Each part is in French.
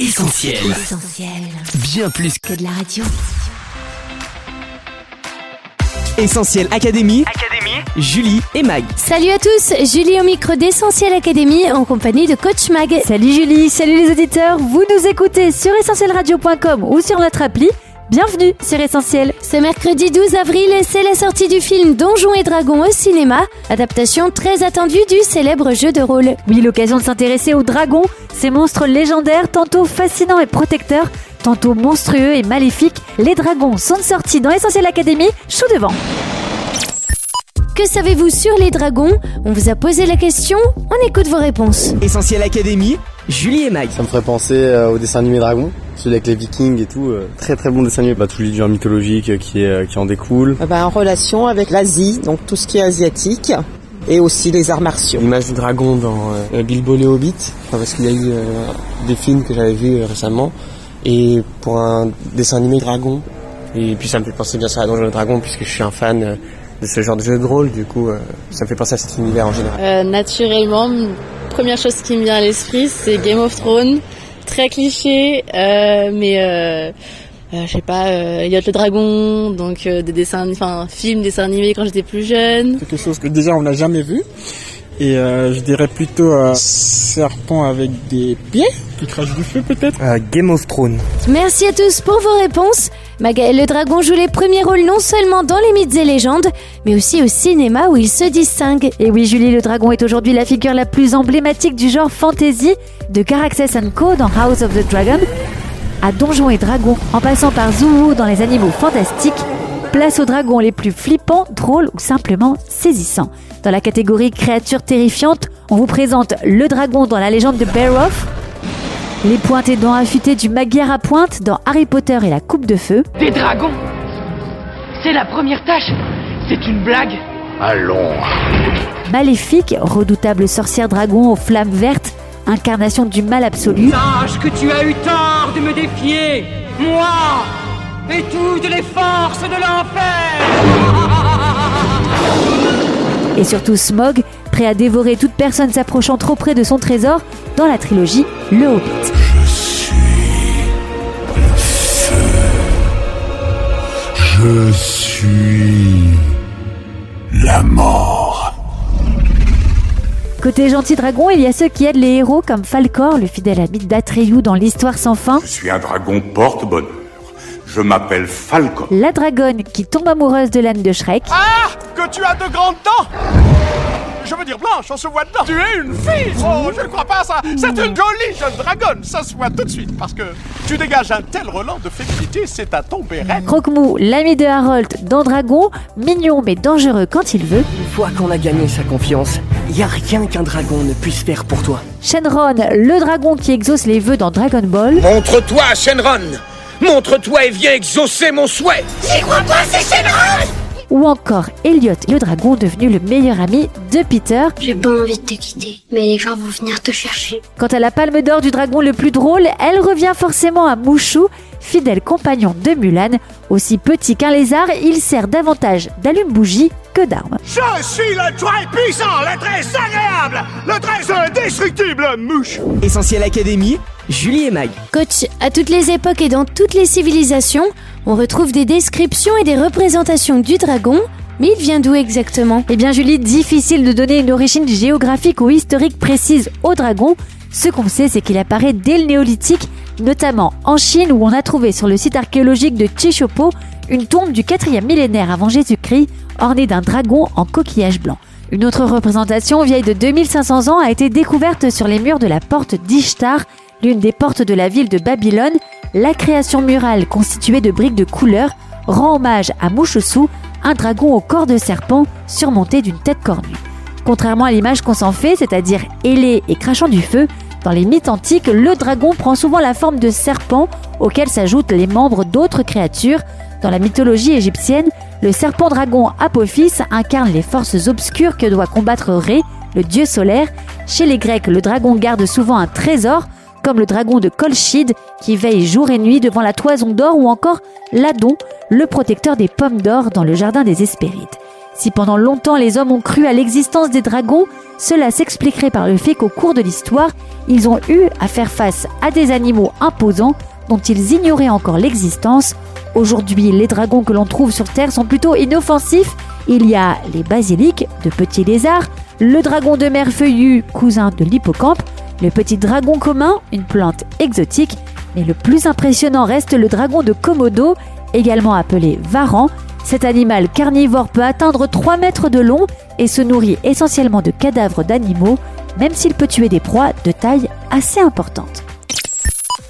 Essentiel. Essentiel. Bien plus que Que de la radio. Essentiel Académie, Académie. Julie et Mag. Salut à tous, Julie au micro d'Essentiel Académie en compagnie de Coach Mag. Salut Julie, salut les auditeurs, vous nous écoutez sur essentielradio.com ou sur notre appli. Bienvenue sur Essentiel. Ce mercredi 12 avril, c'est la sortie du film Donjons et Dragons au cinéma, adaptation très attendue du célèbre jeu de rôle. Oui, l'occasion de s'intéresser aux dragons, ces monstres légendaires, tantôt fascinants et protecteurs, tantôt monstrueux et maléfiques. Les dragons sont sortis dans Essentiel Académie, chaud devant. Que savez-vous sur les dragons? On vous a posé la question, on écoute vos réponses. Essentiel Académie, Julie et Mag. Ça me ferait penser euh, au dessin animé Dragon, celui avec les vikings et tout. euh, très très bon dessin animé. Bah, tout l'univers mythologique euh, qui, est, euh, qui en découle. Bah, en relation avec l'Asie, donc tout ce qui est asiatique, et aussi les arts martiaux. L'image du dragon dans euh, Bilbo le Hobbit, enfin, parce qu'il y a eu euh, des films que j'avais vus euh, récemment, et pour un dessin animé dragon. Et puis ça me fait penser bien sûr à Donjons et Dragons, puisque je suis un fan euh, de ce genre de jeu de rôle, du coup euh, ça me fait penser à cet univers en général. Euh, naturellement, première chose qui me vient à l'esprit, c'est Game of Thrones. Très cliché, euh, mais euh, euh, je sais pas, euh, Yacht le Dragon, donc euh, des dessins, enfin films, dessins animés quand j'étais plus jeune. quelque chose que déjà on n'a jamais vu. Et euh, je dirais plutôt un serpent avec des pieds qui crache du feu peut-être. Game of Thrones. Merci à tous pour vos réponses. Magaël le dragon joue les premiers rôles non seulement dans les mythes et légendes, mais aussi au cinéma où il se distingue. Et oui, Julie le dragon est aujourd'hui la figure la plus emblématique du genre fantasy, de Caraxes Co dans House of the Dragon, à Donjons et Dragons, en passant par Zulu dans les animaux fantastiques. Place aux dragons les plus flippants, drôles ou simplement saisissants. Dans la catégorie créatures terrifiantes, on vous présente le dragon dans la légende de Beowulf, les pointes et dents affûtées du Magyar à pointe dans Harry Potter et la coupe de feu, Des dragons. C'est la première tâche. C'est une blague. Allons. Maléfique, redoutable sorcière dragon aux flammes vertes, incarnation du mal absolu, Sache que tu as eu tort de me défier. Moi Et toutes les forces de l'enfer. Et surtout Smog, prêt à dévorer toute personne s'approchant trop près de son trésor dans la trilogie Le Hobbit. Je suis la mort. Côté gentil dragon, il y a ceux qui aident les héros comme Falcor, le fidèle ami d'Atreyu dans l'histoire sans fin, Je suis un dragon porte-bonheur. Je m'appelle Falcon. la dragonne qui tombe amoureuse de l'âne de Shrek, Ah Que tu as de grandes dents Je veux dire blanche, on se voit dedans. Tu es une fille Oh, je ne crois pas à ça. C'est une jolie jeune dragonne. Ça se voit tout de suite parce que tu dégages un tel relent de féminité, c'est à tomber raide. Croque-Mou, l'ami de Harold dans Dragon, mignon mais dangereux quand il veut, Une fois qu'on a gagné sa confiance, y a rien qu'un dragon ne puisse faire pour toi. Shenron, le dragon qui exauce les vœux dans Dragon Ball, Montre-toi, Shenron Montre-toi et viens exaucer mon souhait ou encore Elliot, le dragon devenu le meilleur ami de Peter. J'ai pas envie de te quitter, mais les gens vont venir te chercher. Quant à la palme d'or du dragon le plus drôle, elle revient forcément à Mouchou, fidèle compagnon de Mulan. Aussi petit qu'un lézard, il sert davantage d'allume-bougie que d'arme. Je suis le très puissant, le très agréable, le très indestructible mouche. Essentiel Académie, Julie et Mag. Coach, à toutes les époques et dans toutes les civilisations, on retrouve des descriptions et des représentations du dragon, mais il vient d'où exactement? Eh bien Julie, difficile de donner une origine géographique ou historique précise au dragon. Ce qu'on sait, c'est qu'il apparaît dès le néolithique, notamment en Chine où on a trouvé sur le site archéologique de Chishopo une tombe du 4e millénaire avant Jésus-Christ ornée d'un dragon en coquillage blanc. Une autre représentation vieille de 2500 ans a été découverte sur les murs de la porte d'Ishtar, l'une des portes de la ville de Babylone. La création murale constituée de briques de couleur rend hommage à Mouchesou, un dragon au corps de serpent surmonté d'une tête cornue. Contrairement à l'image qu'on s'en fait, c'est-à-dire ailé et crachant du feu, dans les mythes antiques, le dragon prend souvent la forme de serpent auquel s'ajoutent les membres d'autres créatures. Dans la mythologie égyptienne, le serpent dragon Apophis incarne les forces obscures que doit combattre Ré, le dieu solaire. Chez les Grecs, le dragon garde souvent un trésor, comme le dragon de Colchide qui veille jour et nuit devant la toison d'or ou encore l'Adon, le protecteur des pommes d'or dans le jardin des Hespérides. Si pendant longtemps les hommes ont cru à l'existence des dragons, cela s'expliquerait par le fait qu'au cours de l'histoire, ils ont eu à faire face à des animaux imposants dont ils ignoraient encore l'existence. Aujourd'hui, les dragons que l'on trouve sur Terre sont plutôt inoffensifs. Il y a les basiliques, de petits lézards, le dragon de mer feuillu, cousin de l'hippocampe, le petit dragon commun, une plante exotique, mais le plus impressionnant reste le dragon de Komodo, également appelé varan. Cet animal carnivore peut atteindre 3 mètres de long et se nourrit essentiellement de cadavres d'animaux, même s'il peut tuer des proies de taille assez importante.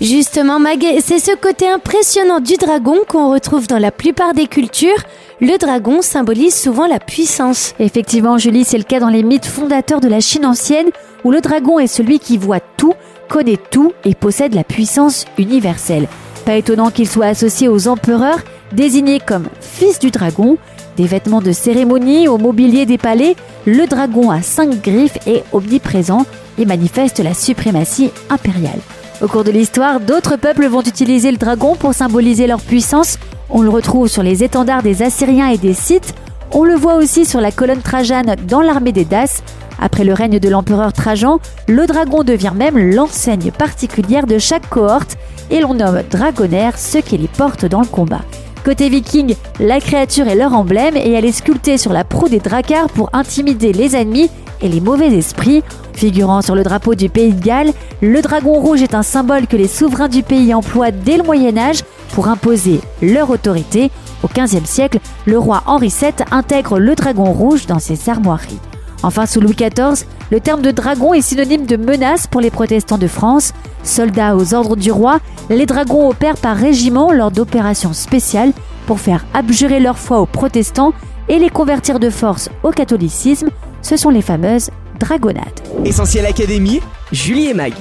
Justement, Mag, c'est ce côté impressionnant du dragon qu'on retrouve dans la plupart des cultures. Le dragon symbolise souvent la puissance. Effectivement, Julie, c'est le cas dans les mythes fondateurs de la Chine ancienne, où le dragon est celui qui voit tout, connaît tout et possède la puissance universelle. Pas étonnant qu'il soit associé aux empereurs, désignés comme fils du dragon. Des vêtements de cérémonie au mobilier des palais, le dragon a cinq griffes est omniprésent et manifeste la suprématie impériale. Au cours de l'histoire, d'autres peuples vont utiliser le dragon pour symboliser leur puissance. On le retrouve sur les étendards des Assyriens et des Scythes. On le voit aussi sur la colonne Trajane dans l'armée des Daces. Après le règne de l'empereur Trajan, le dragon devient même l'enseigne particulière de chaque cohorte et l'on nomme dragonnaire ceux qui les portent dans le combat. Côté viking, la créature est leur emblème et elle est sculptée sur la proue des dracars pour intimider les ennemis et les mauvais esprits. Figurant sur le drapeau du pays de Galles, le dragon rouge est un symbole que les souverains du pays emploient dès le Moyen Âge pour imposer leur autorité. Au XVe siècle, le roi Henri VII intègre le dragon rouge dans ses armoiries. Enfin, sous Louis XIV, le terme de dragon est synonyme de menace pour les protestants de France. Soldats aux ordres du roi, les dragons opèrent par régiment lors d'opérations spéciales pour faire abjurer leur foi aux protestants et les convertir de force au catholicisme. Ce sont les fameuses dragonnades. Essentiel Académie, Julie et Mag.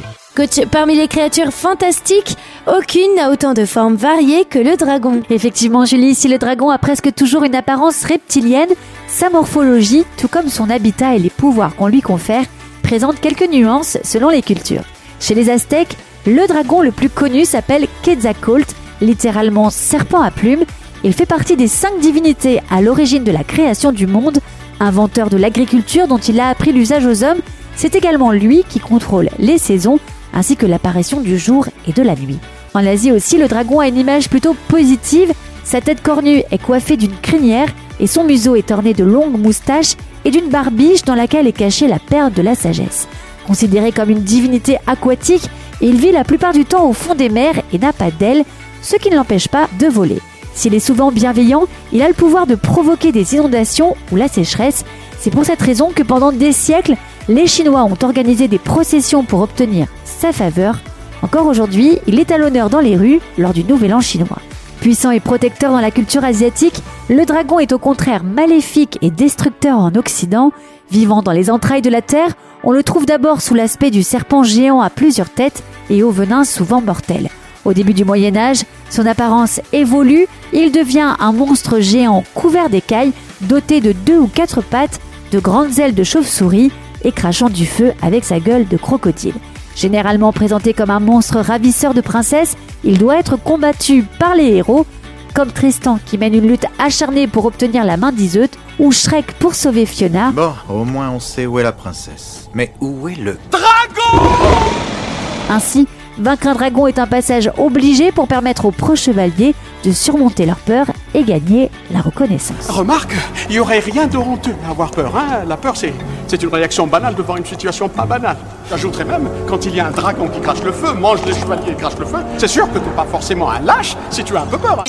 Parmi les créatures fantastiques, aucune n'a autant de formes variées que le dragon. Effectivement, Julie, si le dragon a presque toujours une apparence reptilienne, sa morphologie, tout comme son habitat et les pouvoirs qu'on lui confère, présente quelques nuances selon les cultures. Chez les Aztèques, le dragon le plus connu s'appelle Quetzalcoatl, littéralement serpent à plumes. Il fait partie des cinq divinités à l'origine de la création du monde. Inventeur de l'agriculture dont il a appris l'usage aux hommes, c'est également lui qui contrôle les saisons ainsi que l'apparition du jour et de la nuit. En Asie aussi, le dragon a une image plutôt positive. Sa tête cornue est coiffée d'une crinière et son museau est orné de longues moustaches et d'une barbiche dans laquelle est cachée la perle de la sagesse. Considéré comme une divinité aquatique, il vit la plupart du temps au fond des mers et n'a pas d'ailes, ce qui ne l'empêche pas de voler. S'il est souvent bienveillant, il a le pouvoir de provoquer des inondations ou la sécheresse. C'est pour cette raison que pendant des siècles, les Chinois ont organisé des processions pour obtenir sa faveur. Encore aujourd'hui, il est à l'honneur dans les rues lors du Nouvel An chinois. Puissant et protecteur dans la culture asiatique, le dragon est au contraire maléfique et destructeur en Occident. Vivant dans les entrailles de la Terre, on le trouve d'abord sous l'aspect du serpent géant à plusieurs têtes et au venin souvent mortel. Au début du Moyen Âge, son apparence évolue, il devient un monstre géant couvert d'écailles, doté de deux ou quatre pattes, de grandes ailes de chauve-souris et crachant du feu avec sa gueule de crocodile. Généralement présenté comme un monstre ravisseur de princesses, il doit être combattu par les héros, comme Tristan qui mène une lutte acharnée pour obtenir la main d'Iseut, ou Shrek pour sauver Fiona. Bon, au moins on sait où est la princesse. Mais où est le dragon Ainsi, vaincre un dragon est un passage obligé pour permettre aux pro-chevaliers de surmonter leur peur et gagner la reconnaissance. Remarque, il n'y aurait rien de honteux à avoir peur. Hein la peur, c'est, c'est une réaction banale devant une situation pas banale. J'ajouterais même, quand il y a un dragon qui crache le feu, mange des chevaliers et crache le feu, c'est sûr que tu n'es pas forcément un lâche si tu as un peu peur.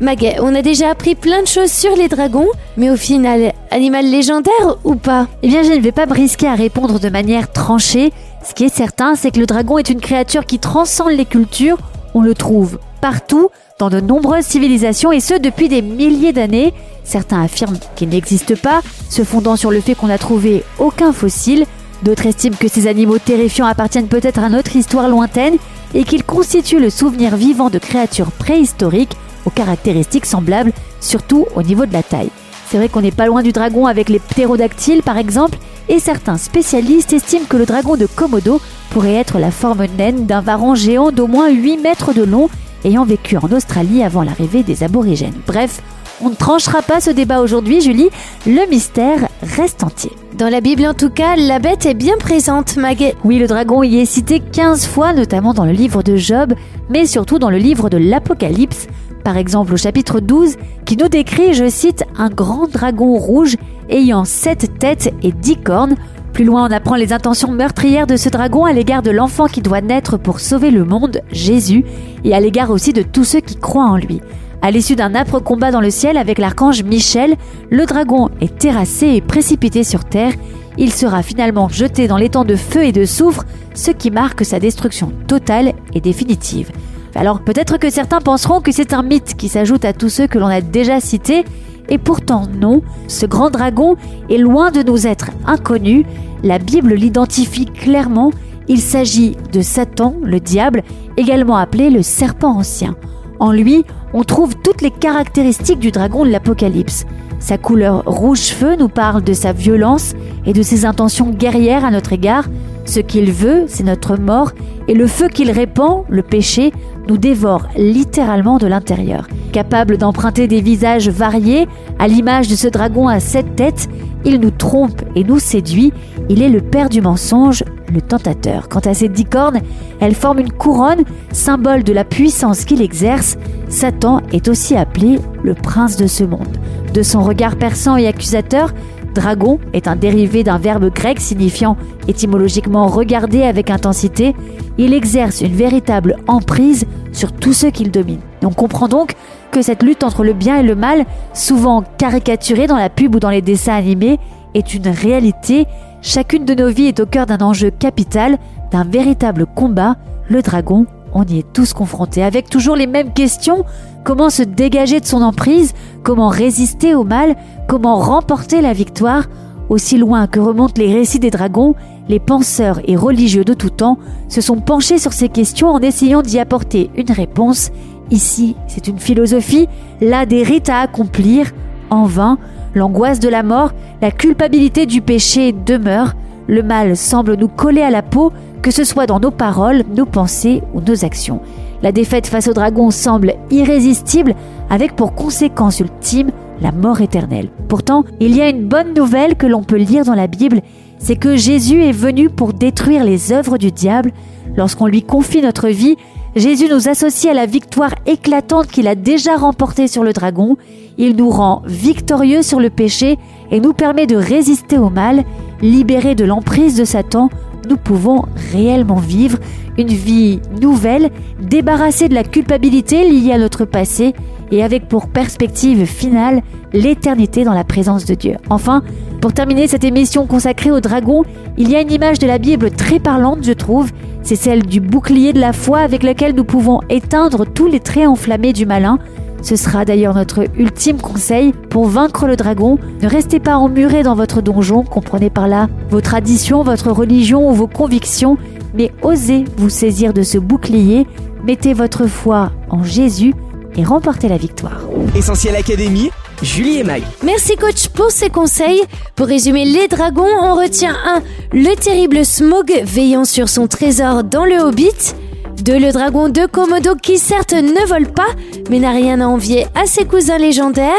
Maguet, on a déjà appris plein de choses sur les dragons, mais au final, animal légendaire ou pas? Eh bien, je ne vais pas brisquer à répondre de manière tranchée. Ce qui est certain, c'est que le dragon est une créature qui transcende les cultures. On le trouve partout, dans de nombreuses civilisations, et ce depuis des milliers d'années. Certains affirment qu'il n'existe pas, se fondant sur le fait qu'on n'a trouvé aucun fossile. D'autres estiment que ces animaux terrifiants appartiennent peut-être à notre histoire lointaine et qu'ils constituent le souvenir vivant de créatures préhistoriques aux caractéristiques semblables, surtout au niveau de la taille. C'est vrai qu'on n'est pas loin du dragon avec les ptérodactyles par exemple, et certains spécialistes estiment que le dragon de Komodo pourrait être la forme naine d'un varan géant d'au moins 8 mètres de long ayant vécu en Australie avant l'arrivée des aborigènes. Bref, On ne tranchera pas ce débat aujourd'hui, Julie. Le mystère reste entier. Dans la Bible, en tout cas, la bête est bien présente, Mag. Oui, le dragon y est cité 15 fois, notamment dans le livre de Job, mais surtout dans le livre de l'Apocalypse. Par exemple, au chapitre 12, qui nous décrit, je cite, un grand dragon rouge ayant sept têtes et dix cornes. Plus loin, on apprend les intentions meurtrières de ce dragon à l'égard de l'enfant qui doit naître pour sauver le monde, Jésus, et à l'égard aussi de tous ceux qui croient en lui. À l'issue d'un âpre combat dans le ciel avec l'archange Michel, le dragon est terrassé et précipité sur terre. Il sera finalement jeté dans l'étang de feu et de soufre, ce qui marque sa destruction totale et définitive. Alors peut-être que certains penseront que c'est un mythe qui s'ajoute à tous ceux que l'on a déjà cités, et pourtant non, ce grand dragon est loin de nous être inconnu, la Bible l'identifie clairement, il s'agit de Satan, le diable, également appelé le serpent ancien. En lui, on trouve toutes les caractéristiques du dragon de l'Apocalypse. Sa couleur rouge-feu nous parle de sa violence et de ses intentions guerrières à notre égard. Ce qu'il veut, c'est notre mort, et le feu qu'il répand, le péché, nous dévore littéralement de l'intérieur. Capable d'emprunter des visages variés, à l'image de ce dragon à sept têtes, il nous trompe et nous séduit. Il est le père du mensonge, le tentateur. Quant à ses dix cornes, elles forment une couronne, symbole de la puissance qu'il exerce. Satan est aussi appelé le prince de ce monde. De son regard perçant et accusateur, dragon est un dérivé d'un verbe grec signifiant étymologiquement regarder avec intensité. Il exerce une véritable emprise sur tous ceux qu'il domine. on comprend donc que cette lutte entre le bien et le mal, souvent caricaturée dans la pub ou dans les dessins animés, est une réalité. Chacune de nos vies est au cœur d'un enjeu capital, d'un véritable combat. Le dragon, on y est tous confrontés, avec toujours les mêmes questions. Comment se dégager de son emprise? Comment résister au mal? Comment remporter la victoire? Aussi loin que remontent les récits des dragons, les penseurs et religieux de tout temps se sont penchés sur ces questions en essayant d'y apporter une réponse. Ici, c'est une philosophie, là des rites à accomplir. En vain, l'angoisse de la mort, la culpabilité du péché demeure. Le mal semble nous coller à la peau, que ce soit dans nos paroles, nos pensées ou nos actions. La défaite face au dragon semble irrésistible, avec pour conséquence ultime la mort éternelle. Pourtant, il y a une bonne nouvelle que l'on peut lire dans la Bible, c'est que Jésus est venu pour détruire les œuvres du diable. Lorsqu'on lui confie notre vie, Jésus nous associe à la victoire éclatante qu'il a déjà remportée sur le dragon. Il nous rend victorieux sur le péché et nous permet de résister au mal. Libérés de l'emprise de Satan, nous pouvons réellement vivre une vie nouvelle, débarrassée de la culpabilité liée à notre passé et avec pour perspective finale l'éternité dans la présence de Dieu. Enfin, pour terminer cette émission consacrée au dragon, il y a une image de la Bible très parlante, je trouve. C'est celle du bouclier de la foi avec lequel nous pouvons éteindre tous les traits enflammés du malin. Ce sera d'ailleurs notre ultime conseil pour vaincre le dragon. Ne restez pas emmurés dans votre donjon, comprenez par là vos traditions, votre religion ou vos convictions, mais osez vous saisir de ce bouclier, mettez votre foi en Jésus et remportez la victoire. Essentiel Académie, Julie et Mag. Merci coach pour ces conseils. Pour résumer les dragons, on retient 1. Le terrible Smog veillant sur son trésor dans le Hobbit. 2. Le dragon de Komodo qui certes ne vole pas, mais n'a rien à envier à ses cousins légendaires.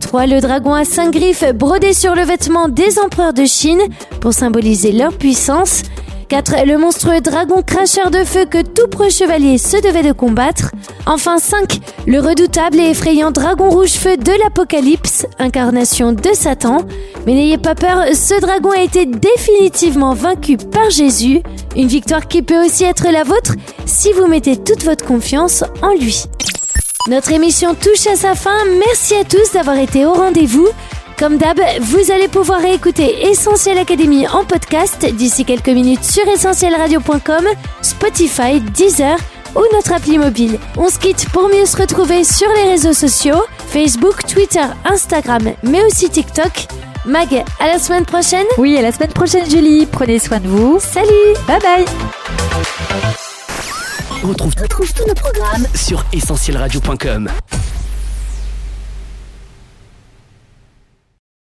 3. Le dragon à cinq griffes brodé sur le vêtement des empereurs de Chine pour symboliser leur puissance. 4. Le monstrueux dragon cracheur de feu que tout preux chevalier se devait de combattre. Enfin 5. Le redoutable et effrayant dragon rouge-feu de l'Apocalypse, incarnation de Satan. Mais n'ayez pas peur, ce dragon a été définitivement vaincu par Jésus. Une victoire qui peut aussi être la vôtre si vous mettez toute votre confiance en lui. Notre émission touche à sa fin. Merci à tous d'avoir été au rendez-vous. Comme d'hab, vous allez pouvoir réécouter Essentiel Académie en podcast d'ici quelques minutes sur essentielradio.com, Spotify, Deezer ou notre appli mobile. On se quitte pour mieux se retrouver sur les réseaux sociaux, Facebook, Twitter, Instagram, mais aussi TikTok. Mag, à la semaine prochaine Oui, à la semaine prochaine Julie, prenez soin de vous. Salut Bye bye On retrouve, retrouve tous nos programmes sur essentielradio.com.